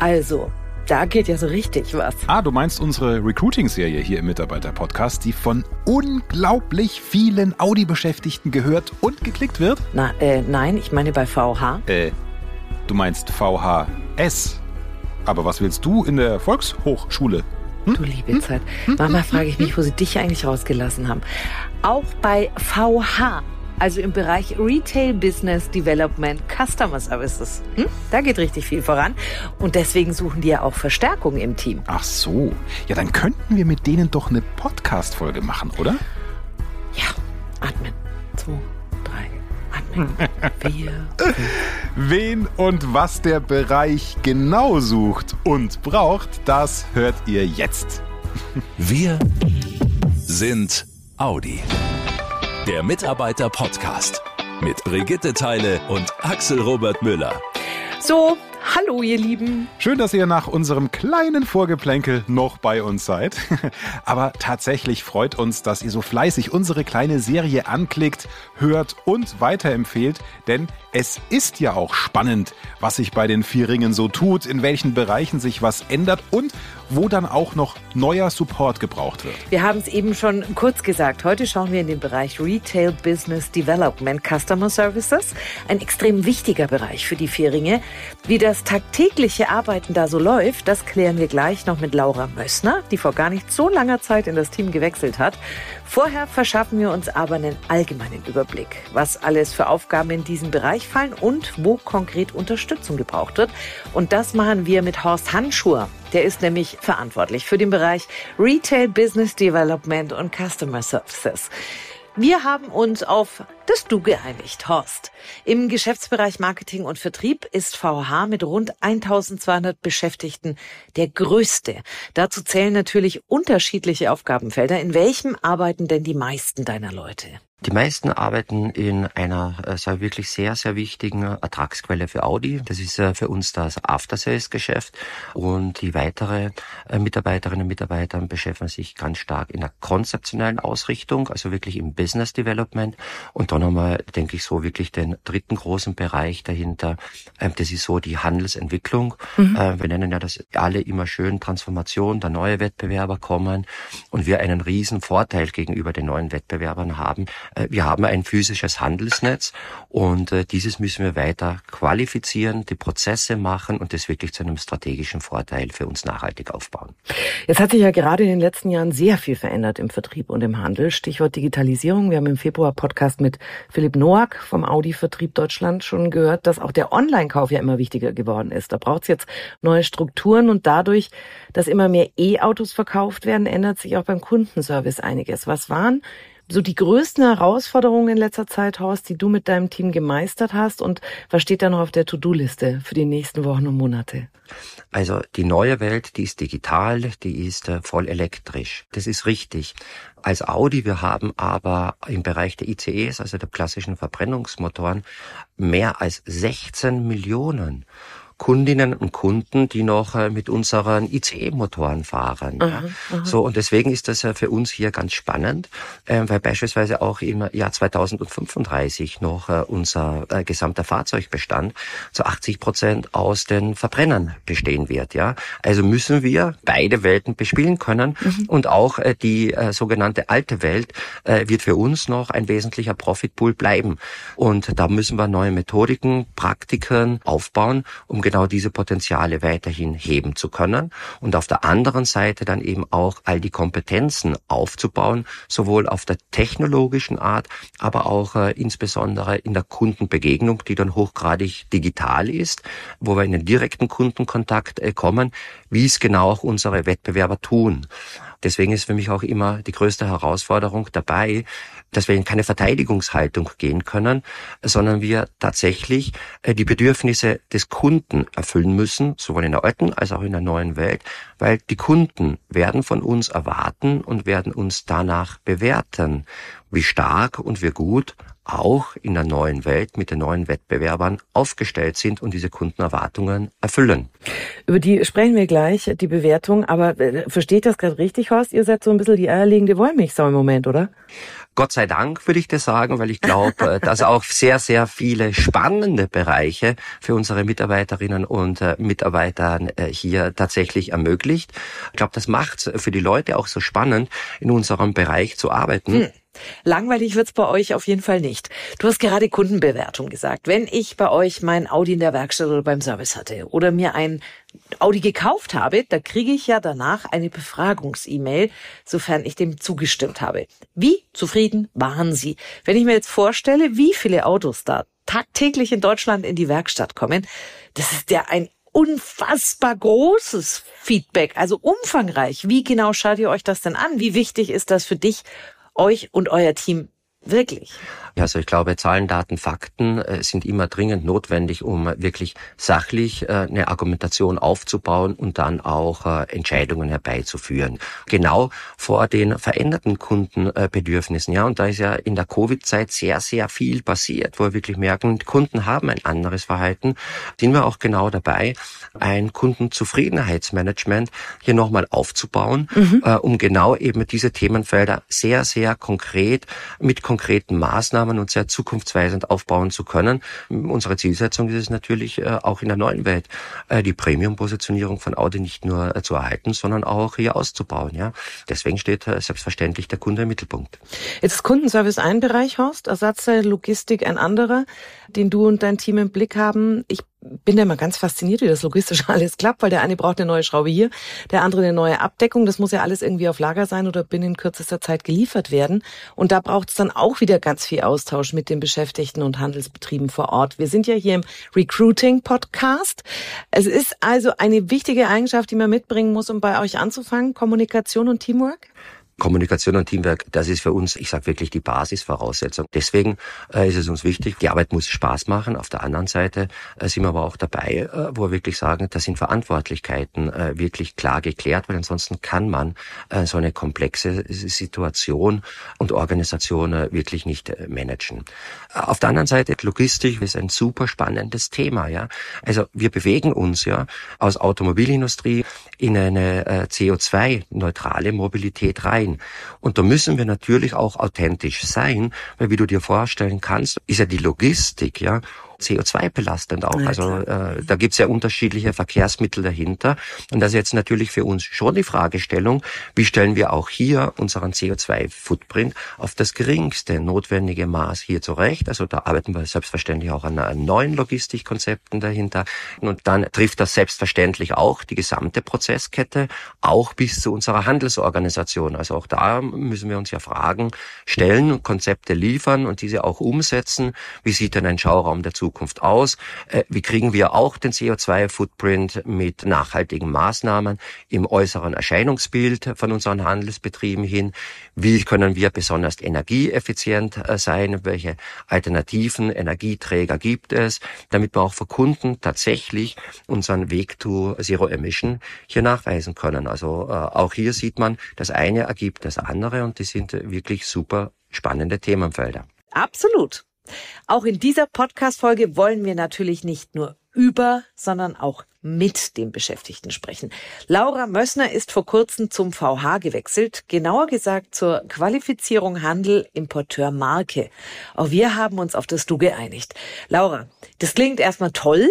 Also, da geht ja so richtig was. Ah, du meinst unsere Recruiting-Serie hier im Mitarbeiter-Podcast, die von unglaublich vielen Audi-Beschäftigten gehört und geklickt wird? Na, äh, nein, ich meine bei VH. Äh, du meinst VHS. Aber was willst du in der Volkshochschule? Hm? Du liebe hm? Zeit. Manchmal frage ich mich, wo sie dich eigentlich rausgelassen haben. Auch bei VH also im Bereich Retail Business Development Customer Services. Hm? Da geht richtig viel voran. Und deswegen suchen die ja auch Verstärkung im Team. Ach so. Ja, dann könnten wir mit denen doch eine Podcast-Folge machen, oder? Ja. Atmen. Zwei, drei. Wen und was der Bereich genau sucht und braucht, das hört ihr jetzt. Wir sind Audi. Der Mitarbeiter-Podcast mit Brigitte Teile und Axel Robert Müller. So, hallo ihr Lieben. Schön, dass ihr nach unserem kleinen Vorgeplänkel noch bei uns seid. Aber tatsächlich freut uns, dass ihr so fleißig unsere kleine Serie anklickt, hört und weiterempfehlt, denn es ist ja auch spannend, was sich bei den vier Ringen so tut, in welchen Bereichen sich was ändert und wo dann auch noch neuer Support gebraucht wird. Wir haben es eben schon kurz gesagt. Heute schauen wir in den Bereich Retail Business Development Customer Services. Ein extrem wichtiger Bereich für die Vieringe. Wie das tagtägliche Arbeiten da so läuft, das klären wir gleich noch mit Laura Mössner, die vor gar nicht so langer Zeit in das Team gewechselt hat. Vorher verschaffen wir uns aber einen allgemeinen Überblick, was alles für Aufgaben in diesem Bereich fallen und wo konkret Unterstützung gebraucht wird. Und das machen wir mit Horst Hanschur. Der ist nämlich verantwortlich für den Bereich Retail Business Development und Customer Services. Wir haben uns auf das Du geeinigt, Horst. Im Geschäftsbereich Marketing und Vertrieb ist VH mit rund 1200 Beschäftigten der größte. Dazu zählen natürlich unterschiedliche Aufgabenfelder. In welchem arbeiten denn die meisten deiner Leute? Die meisten arbeiten in einer äh, wirklich sehr, sehr wichtigen Ertragsquelle für Audi. Das ist äh, für uns das After-Sales-Geschäft. Und die weitere äh, Mitarbeiterinnen und Mitarbeiter beschäftigen sich ganz stark in der konzeptionellen Ausrichtung, also wirklich im Business Development. Und dann haben wir, denke ich, so wirklich den dritten großen Bereich dahinter. Ähm, das ist so die Handelsentwicklung. Mhm. Äh, wir nennen ja das alle immer schön Transformation, da neue Wettbewerber kommen und wir einen riesen Vorteil gegenüber den neuen Wettbewerbern haben wir haben ein physisches Handelsnetz und äh, dieses müssen wir weiter qualifizieren, die Prozesse machen und das wirklich zu einem strategischen Vorteil für uns nachhaltig aufbauen. Jetzt hat sich ja gerade in den letzten Jahren sehr viel verändert im Vertrieb und im Handel. Stichwort Digitalisierung. Wir haben im Februar Podcast mit Philipp Noack vom Audi Vertrieb Deutschland schon gehört, dass auch der Online-Kauf ja immer wichtiger geworden ist. Da braucht es jetzt neue Strukturen und dadurch, dass immer mehr E-Autos verkauft werden, ändert sich auch beim Kundenservice einiges. Was waren so die größten Herausforderungen in letzter Zeit, Horst, die du mit deinem Team gemeistert hast und was steht da noch auf der To-Do-Liste für die nächsten Wochen und Monate? Also die neue Welt, die ist digital, die ist äh, voll elektrisch. Das ist richtig. Als Audi, wir haben aber im Bereich der ICEs, also der klassischen Verbrennungsmotoren, mehr als 16 Millionen. Kundinnen und Kunden, die noch äh, mit unseren ICE-Motoren fahren. Aha, aha. So und deswegen ist das ja für uns hier ganz spannend, äh, weil beispielsweise auch im Jahr 2035 noch äh, unser äh, gesamter Fahrzeugbestand zu 80 Prozent aus den Verbrennern bestehen wird. Ja, also müssen wir beide Welten bespielen können mhm. und auch die sogenannte alte Welt wird für uns noch ein wesentlicher Profitpool bleiben und da müssen wir neue Methodiken, Praktiken aufbauen, um genau diese Potenziale weiterhin heben zu können und auf der anderen Seite dann eben auch all die Kompetenzen aufzubauen, sowohl auf der technologischen Art, aber auch äh, insbesondere in der Kundenbegegnung, die dann hochgradig digital ist, wo wir in den direkten Kundenkontakt äh, kommen, wie es genau auch unsere Wettbewerber tun. Deswegen ist für mich auch immer die größte Herausforderung dabei, dass wir in keine Verteidigungshaltung gehen können, sondern wir tatsächlich äh, die Bedürfnisse des Kunden erfüllen müssen, sowohl in der alten als auch in der neuen Welt, weil die Kunden werden von uns erwarten und werden uns danach bewerten, wie stark und wie gut auch in der neuen Welt mit den neuen Wettbewerbern aufgestellt sind und diese Kundenerwartungen erfüllen. Über die sprechen wir gleich, die Bewertung. Aber äh, versteht das gerade richtig, Horst? Ihr seid so ein bisschen die eierlegende Wollmilchsau im Moment, oder? Gott sei Dank würde ich das sagen, weil ich glaube, äh, dass auch sehr, sehr viele spannende Bereiche für unsere Mitarbeiterinnen und äh, Mitarbeiter äh, hier tatsächlich ermöglicht. Ich glaube, das macht es für die Leute auch so spannend, in unserem Bereich zu arbeiten. Hm. Langweilig wird's bei euch auf jeden Fall nicht. Du hast gerade Kundenbewertung gesagt. Wenn ich bei euch mein Audi in der Werkstatt oder beim Service hatte oder mir ein Audi gekauft habe, da kriege ich ja danach eine Befragungs-E-Mail, sofern ich dem zugestimmt habe. Wie zufrieden waren Sie? Wenn ich mir jetzt vorstelle, wie viele Autos da tagtäglich in Deutschland in die Werkstatt kommen, das ist ja ein unfassbar großes Feedback, also umfangreich. Wie genau schaut ihr euch das denn an? Wie wichtig ist das für dich euch und euer Team wirklich? Also ich glaube, Zahlen, Daten, Fakten äh, sind immer dringend notwendig, um wirklich sachlich äh, eine Argumentation aufzubauen und dann auch äh, Entscheidungen herbeizuführen. Genau vor den veränderten Kundenbedürfnissen. Ja, und da ist ja in der Covid-Zeit sehr, sehr viel passiert, wo wir wirklich merken, Kunden haben ein anderes Verhalten. Sind wir auch genau dabei, ein Kundenzufriedenheitsmanagement hier nochmal aufzubauen, mhm. um genau eben diese Themenfelder sehr, sehr konkret mit konkreten Maßnahmen und sehr zukunftsweisend aufbauen zu können. Unsere Zielsetzung ist es natürlich äh, auch in der neuen Welt, äh, die Premium-Positionierung von Audi nicht nur äh, zu erhalten, sondern auch hier auszubauen. Ja, deswegen steht selbstverständlich der Kunde im Mittelpunkt. Jetzt ist Kundenservice ein Bereich, Horst, Ersatzteil, Logistik ein anderer, den du und dein Team im Blick haben. Ich bin da immer ganz fasziniert, wie das logistisch alles klappt, weil der eine braucht eine neue Schraube hier, der andere eine neue Abdeckung. Das muss ja alles irgendwie auf Lager sein oder binnen kürzester Zeit geliefert werden. Und da braucht es dann auch wieder ganz viel Austausch mit den Beschäftigten und Handelsbetrieben vor Ort. Wir sind ja hier im Recruiting-Podcast. Es ist also eine wichtige Eigenschaft, die man mitbringen muss, um bei euch anzufangen, Kommunikation und Teamwork? Kommunikation und Teamwork, das ist für uns, ich sage wirklich, die Basisvoraussetzung. Deswegen äh, ist es uns wichtig, die Arbeit muss Spaß machen. Auf der anderen Seite äh, sind wir aber auch dabei, äh, wo wir wirklich sagen, da sind Verantwortlichkeiten äh, wirklich klar geklärt, weil ansonsten kann man äh, so eine komplexe Situation und Organisation äh, wirklich nicht managen. Auf der anderen Seite, Logistik ist ein super spannendes Thema. Ja, Also wir bewegen uns ja aus Automobilindustrie in eine äh, CO2-neutrale Mobilität rein sein. Und da müssen wir natürlich auch authentisch sein, weil wie du dir vorstellen kannst, ist ja die Logistik, ja, CO2-belastend auch. Also äh, da gibt's ja unterschiedliche Verkehrsmittel dahinter. Und das ist jetzt natürlich für uns schon die Fragestellung, wie stellen wir auch hier unseren CO2-Footprint auf das geringste notwendige Maß hier zurecht. Also da arbeiten wir selbstverständlich auch an, an neuen Logistikkonzepten dahinter. Und dann trifft das selbstverständlich auch die gesamte Prozesskette, auch bis zu unserer Handelsorganisation. Also auch da müssen wir uns ja Fragen stellen, Konzepte liefern und diese auch umsetzen. Wie sieht denn ein Schauraum der Zukunft aus? Äh, wie kriegen wir auch den CO2-Footprint mit nachhaltigen Maßnahmen im äußeren Erscheinungsbild von unseren Handelsbetrieben hin? Wie können wir besonders energieeffizient äh, sein? Welche alternativen Energieträger gibt es, damit wir auch für Kunden tatsächlich unseren Weg to Zero Emission hier nachweisen können? Also äh, auch hier sieht man, das eine ergibt das andere und die sind wirklich super spannende Themenfelder. Absolut. Auch in dieser Podcast-Folge wollen wir natürlich nicht nur über, sondern auch mit den Beschäftigten sprechen. Laura Mössner ist vor kurzem zum VH gewechselt, genauer gesagt zur Qualifizierung Handel Importeur Marke. Auch wir haben uns auf das Du geeinigt. Laura, das klingt erstmal toll.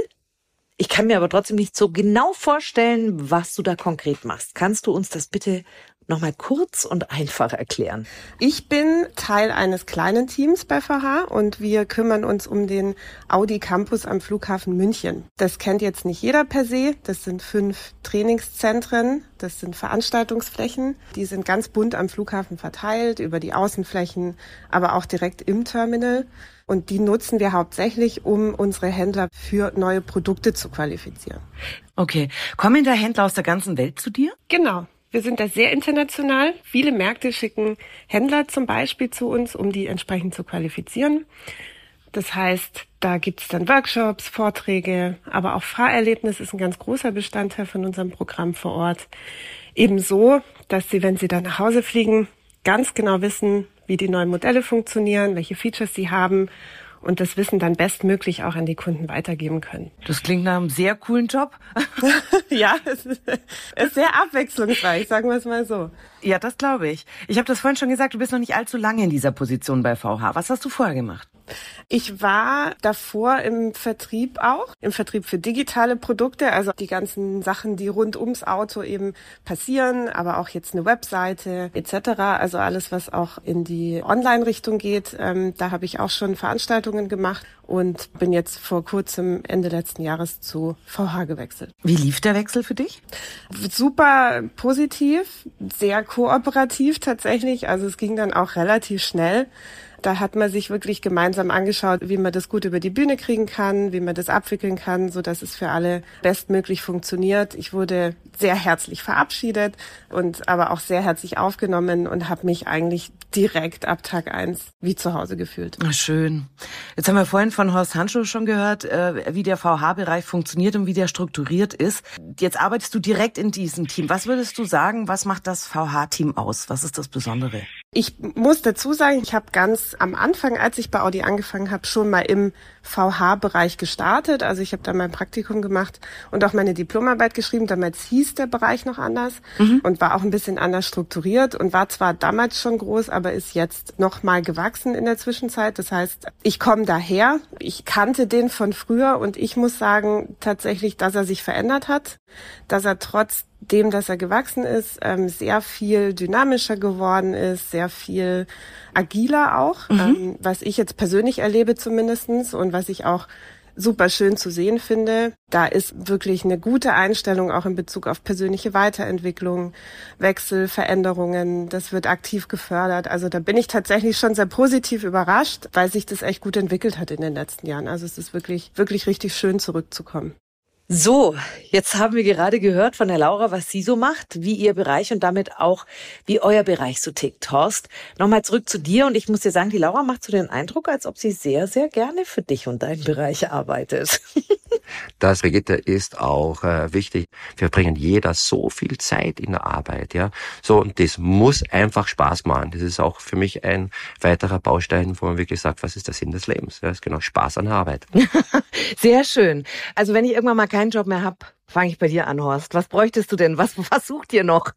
Ich kann mir aber trotzdem nicht so genau vorstellen, was du da konkret machst. Kannst du uns das bitte nochmal kurz und einfach erklären? Ich bin Teil eines kleinen Teams bei VH und wir kümmern uns um den Audi Campus am Flughafen München. Das kennt jetzt nicht jeder per se. Das sind fünf Trainingszentren, das sind Veranstaltungsflächen. Die sind ganz bunt am Flughafen verteilt, über die Außenflächen, aber auch direkt im Terminal. Und die nutzen wir hauptsächlich, um unsere Händler für neue Produkte zu qualifizieren. Okay. Kommen da Händler aus der ganzen Welt zu dir? Genau. Wir sind da sehr international. Viele Märkte schicken Händler zum Beispiel zu uns, um die entsprechend zu qualifizieren. Das heißt, da gibt's dann Workshops, Vorträge, aber auch Fahrerlebnis ist ein ganz großer Bestandteil von unserem Programm vor Ort. Ebenso, dass sie, wenn sie dann nach Hause fliegen, ganz genau wissen, wie die neuen Modelle funktionieren, welche Features sie haben und das Wissen dann bestmöglich auch an die Kunden weitergeben können. Das klingt nach einem sehr coolen Job. ja, es ist, ist sehr abwechslungsreich, sagen wir es mal so. Ja, das glaube ich. Ich habe das vorhin schon gesagt, du bist noch nicht allzu lange in dieser Position bei VH. Was hast du vorher gemacht? Ich war davor im Vertrieb auch, im Vertrieb für digitale Produkte, also die ganzen Sachen, die rund ums Auto eben passieren, aber auch jetzt eine Webseite etc. Also alles, was auch in die Online-Richtung geht. Ähm, da habe ich auch schon Veranstaltungen gemacht und bin jetzt vor kurzem Ende letzten Jahres zu VH gewechselt. Wie lief der Wechsel für dich? Super positiv, sehr kooperativ tatsächlich. Also es ging dann auch relativ schnell. Da hat man sich wirklich gemeinsam angeschaut, wie man das gut über die Bühne kriegen kann, wie man das abwickeln kann, so dass es für alle bestmöglich funktioniert. Ich wurde sehr herzlich verabschiedet und aber auch sehr herzlich aufgenommen und habe mich eigentlich direkt ab Tag eins wie zu Hause gefühlt. Ach, schön. Jetzt haben wir vorhin von Horst Handschuh schon gehört, äh, wie der VH-Bereich funktioniert und wie der strukturiert ist. Jetzt arbeitest du direkt in diesem Team. Was würdest du sagen, was macht das VH-Team aus? Was ist das Besondere? Ich muss dazu sagen, ich habe ganz am Anfang, als ich bei Audi angefangen habe, schon mal im VH-Bereich gestartet. Also ich habe da mein Praktikum gemacht und auch meine Diplomarbeit geschrieben. Damals hieß der Bereich noch anders mhm. und war auch ein bisschen anders strukturiert und war zwar damals schon groß, aber ist jetzt noch mal gewachsen in der Zwischenzeit. Das heißt, ich komme daher. Ich kannte den von früher und ich muss sagen tatsächlich, dass er sich verändert hat, dass er trotz dem, dass er gewachsen ist, ähm, sehr viel dynamischer geworden ist, sehr viel agiler auch, mhm. ähm, was ich jetzt persönlich erlebe zumindestens und was ich auch super schön zu sehen finde. Da ist wirklich eine gute Einstellung auch in Bezug auf persönliche Weiterentwicklung, Wechsel, Veränderungen. Das wird aktiv gefördert. Also da bin ich tatsächlich schon sehr positiv überrascht, weil sich das echt gut entwickelt hat in den letzten Jahren. Also es ist wirklich, wirklich richtig schön zurückzukommen. So, jetzt haben wir gerade gehört von der Laura, was sie so macht, wie ihr Bereich und damit auch, wie euer Bereich so tickt. Horst, nochmal zurück zu dir und ich muss dir sagen, die Laura macht so den Eindruck, als ob sie sehr, sehr gerne für dich und deinen Bereich arbeitet. Das, Brigitte, ist auch äh, wichtig. Wir bringen jeder so viel Zeit in der Arbeit, ja. So, und das muss einfach Spaß machen. Das ist auch für mich ein weiterer Baustein, wo man wirklich sagt, was ist der Sinn des Lebens? Ja, ist genau Spaß an der Arbeit. sehr schön. Also wenn ich irgendwann mal keinen Job mehr habe, fange ich bei dir an, Horst. Was bräuchtest du denn? Was, was sucht ihr noch?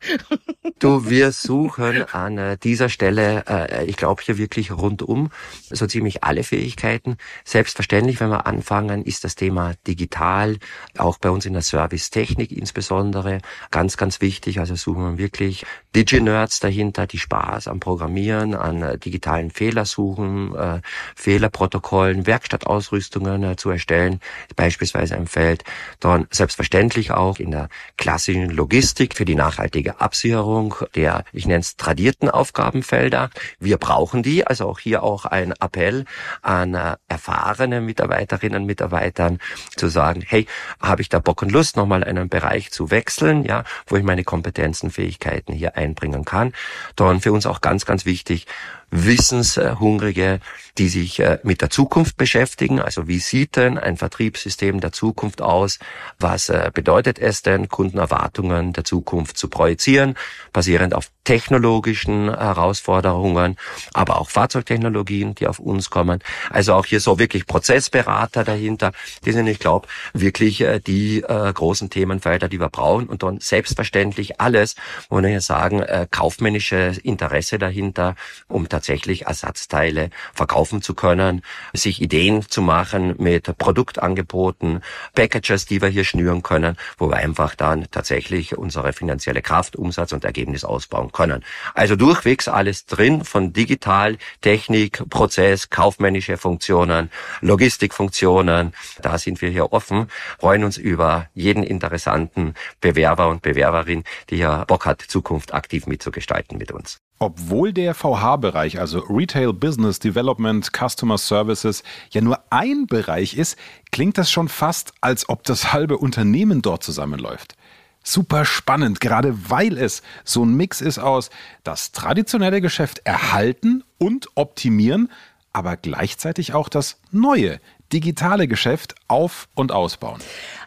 du, wir suchen an äh, dieser Stelle, äh, ich glaube hier wirklich rundum, so ziemlich alle Fähigkeiten. Selbstverständlich, wenn wir anfangen, ist das Thema digital, auch bei uns in der Servicetechnik insbesondere, ganz, ganz wichtig. Also suchen wir wirklich Digi-Nerds dahinter, die Spaß am Programmieren, an äh, digitalen Fehlersuchen, äh, Fehlerprotokollen, Werkstattausrüstungen äh, zu erstellen, beispielsweise im Feld. Dann selbstverständlich selbstverständlich auch in der klassischen Logistik für die nachhaltige Absicherung der, ich nenne es tradierten Aufgabenfelder. Wir brauchen die, also auch hier auch ein Appell an äh, erfahrene Mitarbeiterinnen und Mitarbeitern zu sagen, hey, habe ich da Bock und Lust, nochmal einen Bereich zu wechseln, ja, wo ich meine Kompetenzen, Fähigkeiten hier einbringen kann. Dann für uns auch ganz, ganz wichtig, Wissenshungrige, die sich äh, mit der Zukunft beschäftigen. Also wie sieht denn ein Vertriebssystem der Zukunft aus? Was äh, bedeutet es denn, Kundenerwartungen der Zukunft zu projizieren, basierend auf technologischen Herausforderungen, aber auch Fahrzeugtechnologien, die auf uns kommen. Also auch hier so wirklich Prozessberater dahinter. Die sind, ich glaube, wirklich äh, die großen Themenfelder, die wir brauchen. Und dann selbstverständlich alles, wo wir sagen, kaufmännische Interesse dahinter, um tatsächlich Ersatzteile verkaufen zu können, sich Ideen zu machen mit Produktangeboten, Packages, die wir hier schnüren können, wo wir einfach dann tatsächlich unsere finanzielle Kraft, Umsatz und Ergebnis ausbauen können. Also durchwegs alles drin von digital, Technik, Prozess, kaufmännische Funktionen, Logistikfunktionen. Da sind wir hier offen, freuen uns über jeden interessanten Bewerber und Bewerberin, die ja Bock hat, Zukunft aktiv mitzugestalten mit uns. Obwohl der VH-Bereich, also Retail Business Development Customer Services, ja nur ein Bereich ist, klingt das schon fast, als ob das halbe Unternehmen dort zusammenläuft. Super spannend, gerade weil es so ein Mix ist aus das traditionelle Geschäft erhalten und optimieren, aber gleichzeitig auch das neue, digitale Geschäft auf und ausbauen.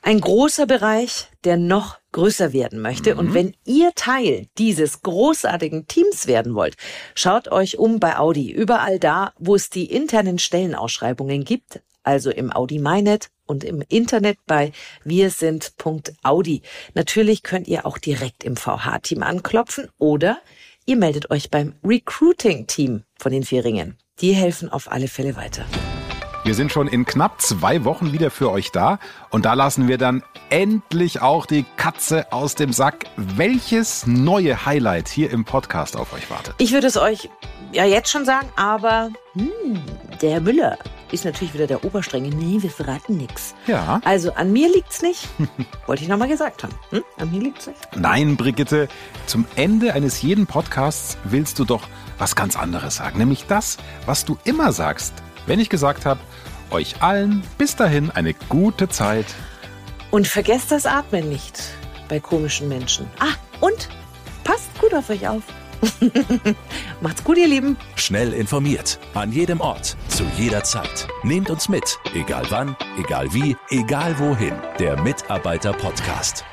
Ein großer Bereich, der noch größer werden möchte. Mhm. Und wenn ihr Teil dieses großartigen Teams werden wollt, schaut euch um bei Audi. Überall da, wo es die internen Stellenausschreibungen gibt, also im Audi MyNet und im Internet bei wirsind.audi. Natürlich könnt ihr auch direkt im VH-Team anklopfen oder ihr meldet euch beim Recruiting-Team von den Vieringen. Die helfen auf alle Fälle weiter. Wir sind schon in knapp zwei Wochen wieder für euch da und da lassen wir dann endlich auch die Katze aus dem Sack. Welches neue Highlight hier im Podcast auf euch wartet? Ich würde es euch ja jetzt schon sagen, aber hm, der Müller ist natürlich wieder der Oberstrenge. Nee, wir verraten nichts. Ja. Also an mir liegt's nicht. Wollte ich nochmal gesagt haben. Hm? An mir liegt's nicht. Nein, Brigitte, zum Ende eines jeden Podcasts willst du doch was ganz anderes sagen. Nämlich das, was du immer sagst. Wenn ich gesagt habe, euch allen bis dahin eine gute Zeit. Und vergesst das Atmen nicht bei komischen Menschen. Ah, und passt gut auf euch auf. Macht's gut, ihr Lieben. Schnell informiert. An jedem Ort. Zu jeder Zeit. Nehmt uns mit. Egal wann, egal wie, egal wohin. Der Mitarbeiter-Podcast.